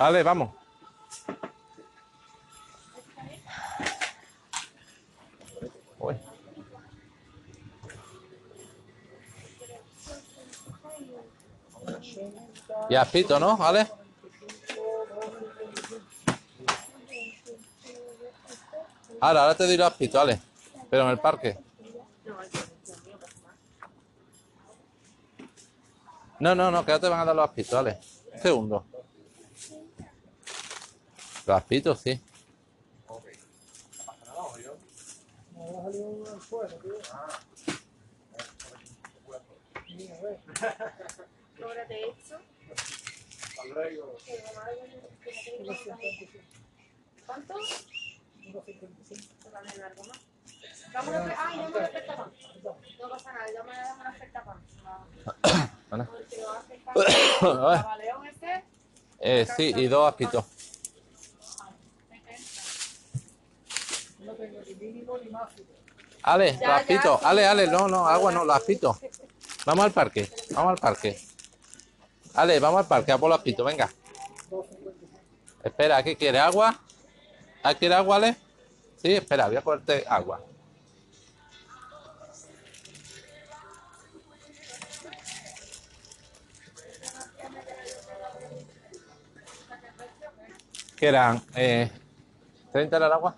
Vale, vamos. Uy. Y aspito, ¿no? ¿Vale? Ahora, ahora te doy los aspito, ¿vale? Pero en el parque. No, no, no, que ahora te van a dar los aspitos, sí. Cóbrate esto. ¿Cuánto? Te valen algo más. Dame una, ah, dame una oferta pan. No pasa nada, dame dame una oferta pan. Porque lo hace pan. Este. Eh, sí, y dos aspitos. Ale, Ya, ya. Ale, ale, no, no, agua no, los aspitos. Vamos al parque, vamos al parque. Ale, vamos al parque, a por los aspitos, venga. Espera, ¿qué quiere? ¿Agua? ¿Ah, quiere agua, Ale? Sí, espera, voy a ponerte agua. ¿Qué eran? Eh, ¿30 era el agua?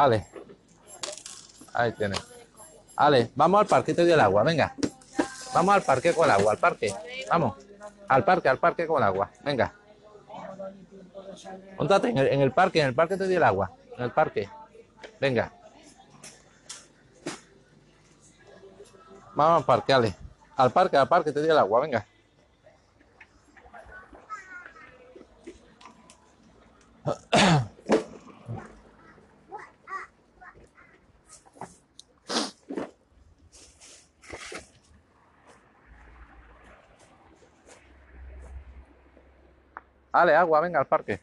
Ale. Ahí tienes. Ale, vamos al parque, te doy el agua, venga. Vamos al parque con el agua, al parque. Vamos. Al parque, al parque con el agua. Venga. Póntate en el, parque, en el parque te doy el agua. En el parque. Venga. Vamos al parque, Ale. Al parque, al parque te doy el agua, venga. Ale, agua, venga al parque.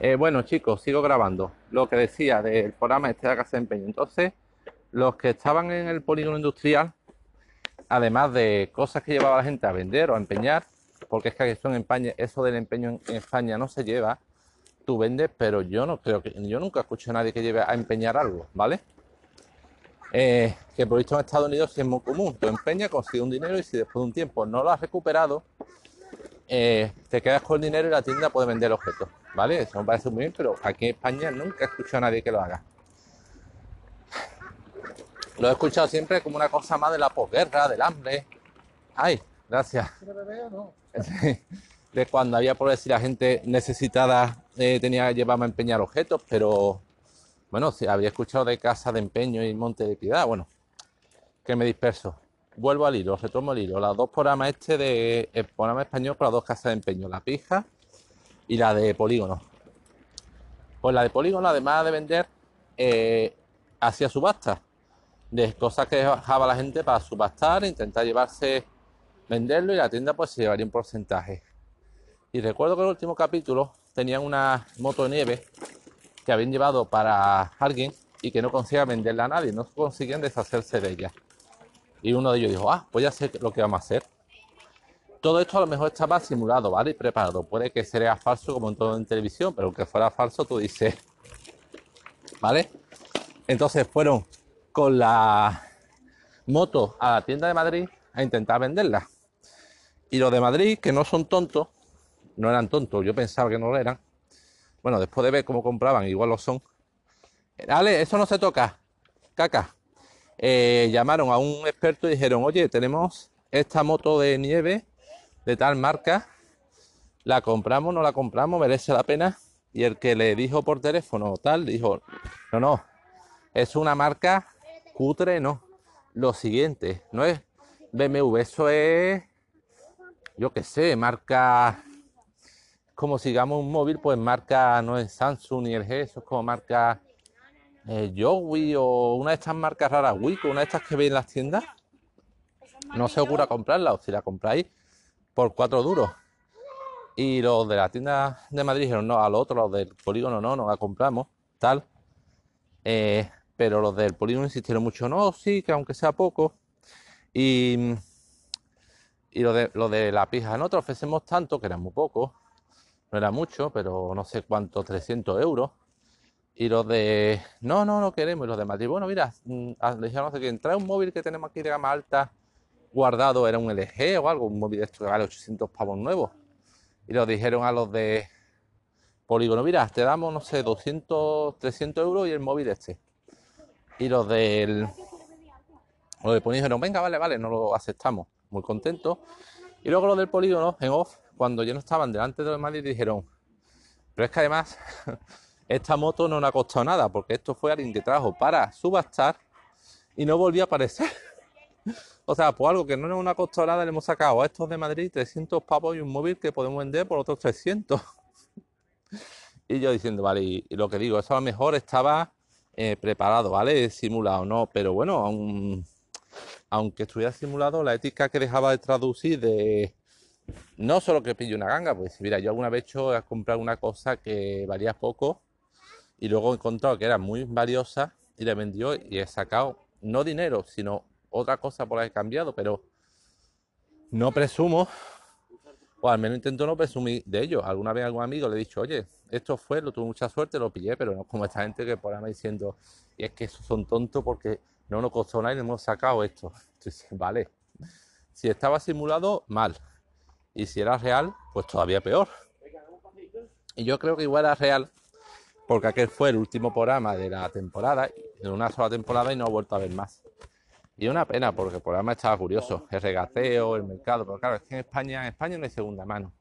Eh, bueno, chicos, sigo grabando. Lo que decía del programa este de casa de empeño. Entonces, los que estaban en el polígono industrial, además de cosas que llevaba la gente a vender o a empeñar, porque es que eso del empeño en, en España no se lleva, tú vendes, pero yo no creo que, yo nunca escucho a nadie que lleve a empeñar algo, ¿vale? Eh, que por visto en Estados Unidos es muy común. Tú empeñas, consigues un dinero y si después de un tiempo no lo has recuperado, eh, te quedas con el dinero y la tienda puede vender el objeto. ¿Vale? Eso me parece muy bien, pero aquí en España nunca he escuchado a nadie que lo haga. Lo he escuchado siempre como una cosa más de la posguerra, del hambre. Ay, gracias. De cuando había, por decir, la gente necesitada eh, tenía que llevarme a empeñar objetos, pero bueno, habría escuchado de casa de empeño y monte de piedad. Bueno, que me disperso. Vuelvo al hilo, retomo el hilo. Las dos programas este de el programa español las dos casas de empeño, la pija y la de polígono. Pues la de polígono, además de vender, eh, hacía subastas de cosas que dejaba la gente para subastar, intentar llevarse, venderlo y la tienda pues se llevaría un porcentaje. Y recuerdo que en el último capítulo tenían una moto de nieve que habían llevado para alguien y que no conseguían venderla a nadie, no conseguían deshacerse de ella. Y uno de ellos dijo, ah, pues ya sé lo que vamos a hacer. Todo esto a lo mejor estaba simulado, ¿vale? Y preparado. Puede que sea falso como en todo en televisión, pero aunque fuera falso, tú dices, ¿vale? Entonces fueron con la moto a la tienda de Madrid a intentar venderla. Y los de Madrid, que no son tontos, no eran tontos, yo pensaba que no lo eran. Bueno, después de ver cómo compraban, igual lo son. Ale, eso no se toca. Caca. Eh, llamaron a un experto y dijeron, oye, tenemos esta moto de nieve de tal marca. La compramos, no la compramos, merece la pena. Y el que le dijo por teléfono tal, dijo, no, no, es una marca cutre, no. Lo siguiente, no es BMW, eso es, yo qué sé, marca, como sigamos un móvil, pues marca, no es Samsung ni LG, eso es como marca eh, o una de estas marcas raras, Wiko, una de estas que veis en las tiendas. No se ocurra comprarla, o si la compráis por cuatro duros. Y los de la tienda de Madrid dijeron, no, a los otros, los del polígono, no, no la compramos, tal. Eh, pero los del polígono insistieron mucho, no, sí, que aunque sea poco. Y, Y lo de, lo de la pija, no te ofrecemos tanto, que era muy poco, no era mucho, pero no sé cuánto, 300 euros. Y los de, no, no, no queremos. Y los de Madrid, bueno, mira, mm, ah, le dijeron no sé quién, trae un móvil que tenemos aquí de gama alta guardado, era un LG o algo, un móvil de esto que vale 800 pavos nuevos. Y lo dijeron a los de Polígono, mira, te damos, no sé, 200, 300 euros y el móvil este. Y los del, los de Polígono venga, vale, vale, no lo aceptamos. Muy contentos. Y luego los del Polígono, en off, cuando ya no estaban delante de los Madrid, dijeron, pero es que además esta moto no nos ha costado nada, porque esto fue alguien que trajo para subastar y no volvió a aparecer. o sea, por algo que no nos ha costado nada, le hemos sacado a estos de Madrid 300 pavos y un móvil que podemos vender por otros 300. y yo diciendo, vale, y, lo que digo, eso a lo mejor estaba eh, preparado, ¿vale? Simulado, no, pero bueno, aunque estuviera simulado, la ética que dejaba de traducir de no solo que pille una ganga, pues mira, yo alguna vez he hecho a comprar una cosa que valía poco y luego he encontrado que era muy valiosa y le vendió y he sacado no dinero, sino otra cosa por haber cambiado, pero no presumo, o al menos intento no presumir de ello. Alguna vez a algún amigo le he dicho, oye, esto fue, lo tuve mucha suerte, lo pillé, pero no como esta gente que por ahí me diciendo, y es que son tontos porque no nos costó nada y hemos sacado esto. Entonces, vale, si estaba simulado, mal. Y si era real, pues todavía peor. Y yo creo que igual era real, porque aquel fue el último programa de la temporada, en una sola temporada y no he vuelto a ver más. Y una pena, porque el programa estaba curioso, el regateo, el mercado, pero claro, es que en España, en España no hay segunda mano.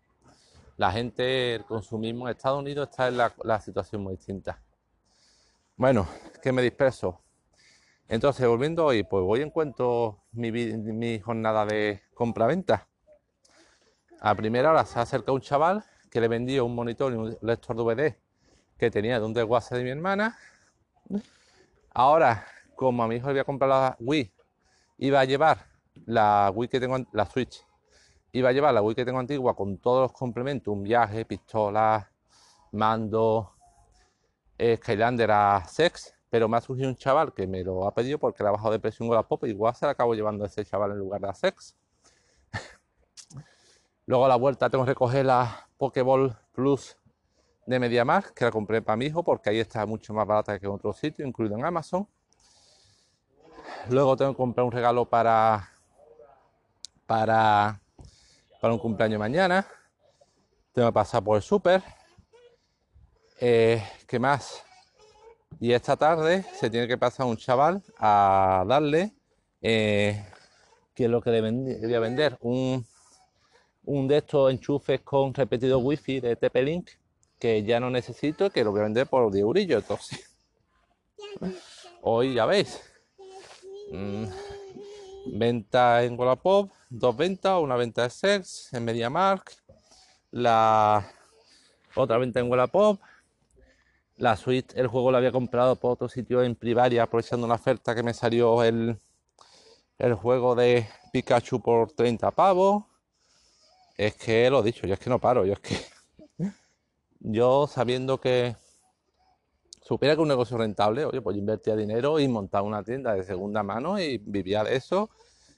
La gente, el consumismo en Estados Unidos está en la, situación muy distinta. Bueno, que me disperso. Entonces, volviendo hoy, pues voy en cuento mi, mi jornada de compra-venta. A primera hora se acerca un chaval que le vendió un monitor y un lector DVD que tenía de un desguace de mi hermana. Ahora, como a mi hijo le voy a comprar la Wii, iba a llevar la Wii que tengo, la Switch, iba a llevar la Wii que tengo antigua con todos los complementos, un viaje, pistola, mando, eh, Skylander a Sex, pero me ha surgido un chaval que me lo ha pedido porque le ha bajado de precio un pop y igual se la acabo llevando ese chaval en lugar de a Sex. Luego a la vuelta tengo que recoger la Pokéball Plus de MediaMarkt, que la compré para mi hijo porque ahí está mucho más barata que en otro sitio, incluido en Amazon. Luego tengo que comprar un regalo para, para, para un cumpleaños mañana. Tengo que pasar por el súper. Eh, ¿Qué más? Y esta tarde se tiene que pasar un chaval a darle, eh, que es lo que le voy a vender, un un de estos enchufes con repetido wifi de TP-Link que ya no necesito que lo voy a vender por 10 eurillos. Hoy ya veis. Mm, venta en Wallapop, dos ventas, una venta de Sex en MediaMark, la otra venta en Wallapop. La suite, el juego lo había comprado por otro sitio en Privaria, aprovechando una oferta que me salió el, el juego de Pikachu por 30 pavos es que lo he dicho, yo es que no paro, yo es que yo sabiendo que supiera que un negocio rentable, oye, pues invertía dinero y montaba una tienda de segunda mano y vivía de eso,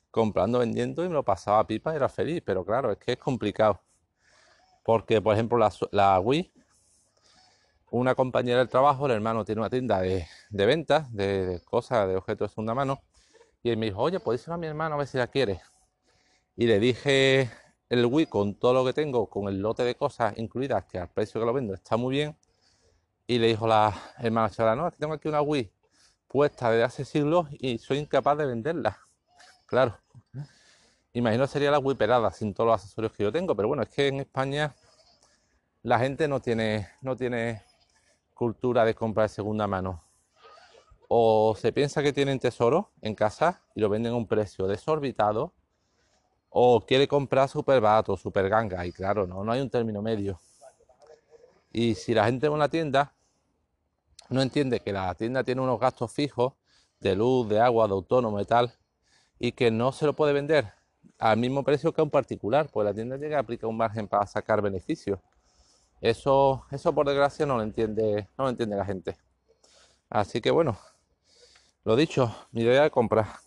comprando, vendiendo y me lo pasaba pipa y era feliz, pero claro, es que es complicado. Porque, por ejemplo, la, Wii, una compañera del trabajo, el hermano tiene una tienda de, ventas, de, cosas, de objetos de segunda mano, y él me dijo, oye, podéis ir a mi hermano a ver si la quiere. Y le dije el Wii con todo lo que tengo, con el lote de cosas incluidas, que al precio que lo vendo está muy bien. Y le dijo la hermana chavala, no, es que tengo aquí una Wii puesta desde hace siglos y soy incapaz de venderla. Claro. Imagino sería la Wii pelada sin todos los accesorios que yo tengo, pero bueno, es que en España la gente no tiene, no tiene cultura de compra de segunda mano. O se piensa que tienen tesoro en casa y lo venden a un precio desorbitado o quiere comprar super barato, super ganga, y claro, no, no hay un término medio. Y si la gente en una tienda no entiende que la tienda tiene unos gastos fijos de luz, de agua, de autónomo y tal, y que no se lo puede vender al mismo precio que a un particular, pues la tienda llega a aplicar un margen para sacar beneficios. Eso, eso por desgracia no lo entiende, no lo entiende la gente. Así que bueno, lo dicho, mi idea de compra.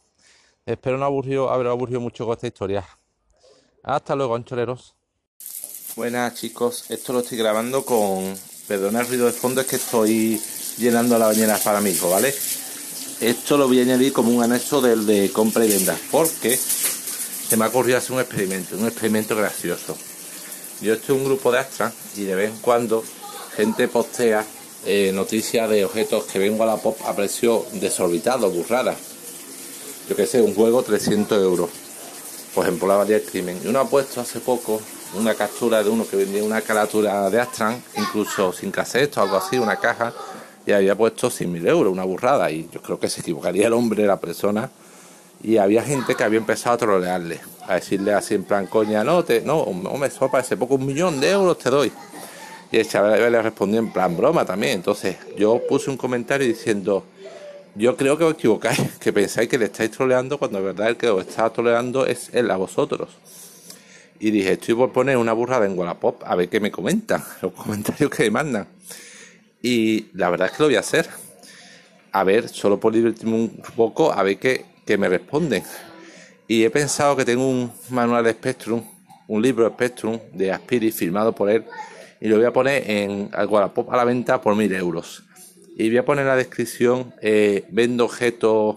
Espero no aburrido, haber aburrido mucho con esta historia. Hasta luego, ancholeros. Buenas chicos, esto lo estoy grabando con... Perdona el ruido de fondo, es que estoy llenando la bañera para mi hijo, ¿vale? Esto lo voy a añadir como un anexo del de compra y venta, porque se me ha ocurrido hacer un experimento, un experimento gracioso. Yo estoy en un grupo de Astra y de vez en cuando gente postea eh, noticias de objetos que vengo a la pop a precio desorbitado, burrada. Yo que sé, un juego 300 euros. Por ejemplo, la variedad crimen. Y uno ha puesto hace poco una captura de uno que vendía una carátula de Astran, incluso sin cassette o algo así, una caja, y había puesto 100.000 euros, una burrada. Y yo creo que se equivocaría el hombre, la persona. Y había gente que había empezado a trolearle, a decirle así en plan, coña, no, te, no, me sopa ese poco un millón de euros te doy. Y el chaval le respondió en plan broma también. Entonces yo puse un comentario diciendo, yo creo que os equivocáis, que pensáis que le estáis troleando cuando en verdad el que os está troleando es él a vosotros. Y dije, estoy por poner una burrada en Wallapop a ver qué me comentan, los comentarios que me mandan. Y la verdad es que lo voy a hacer. A ver, solo por divertirme un poco, a ver qué, qué me responden. Y he pensado que tengo un manual de Spectrum, un libro de Spectrum de Aspiri firmado por él, y lo voy a poner en Wallapop a la venta por mil euros. Y voy a poner en la descripción, eh, vendo objetos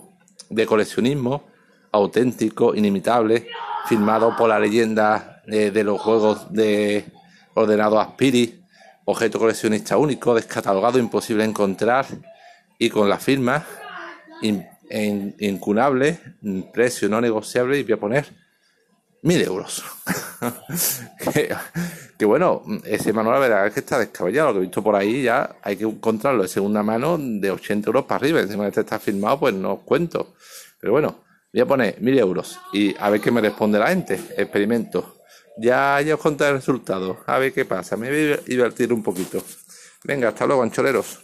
de coleccionismo auténtico, inimitable, firmado por la leyenda eh, de los juegos de ordenado Aspiri, objeto coleccionista único, descatalogado, imposible de encontrar y con la firma incunable, precio no negociable y voy a poner mil euros. bueno, ese manual la verdad es que está descabellado, lo que he visto por ahí ya hay que encontrarlo de segunda mano de 80 euros para arriba, encima este está firmado pues no os cuento. Pero bueno, Voy a poner mil euros y a ver qué me responde la gente. Experimento. Ya, ya os contaré el resultado. A ver qué pasa. Me voy a divertir un poquito. Venga, hasta luego, ancholeros.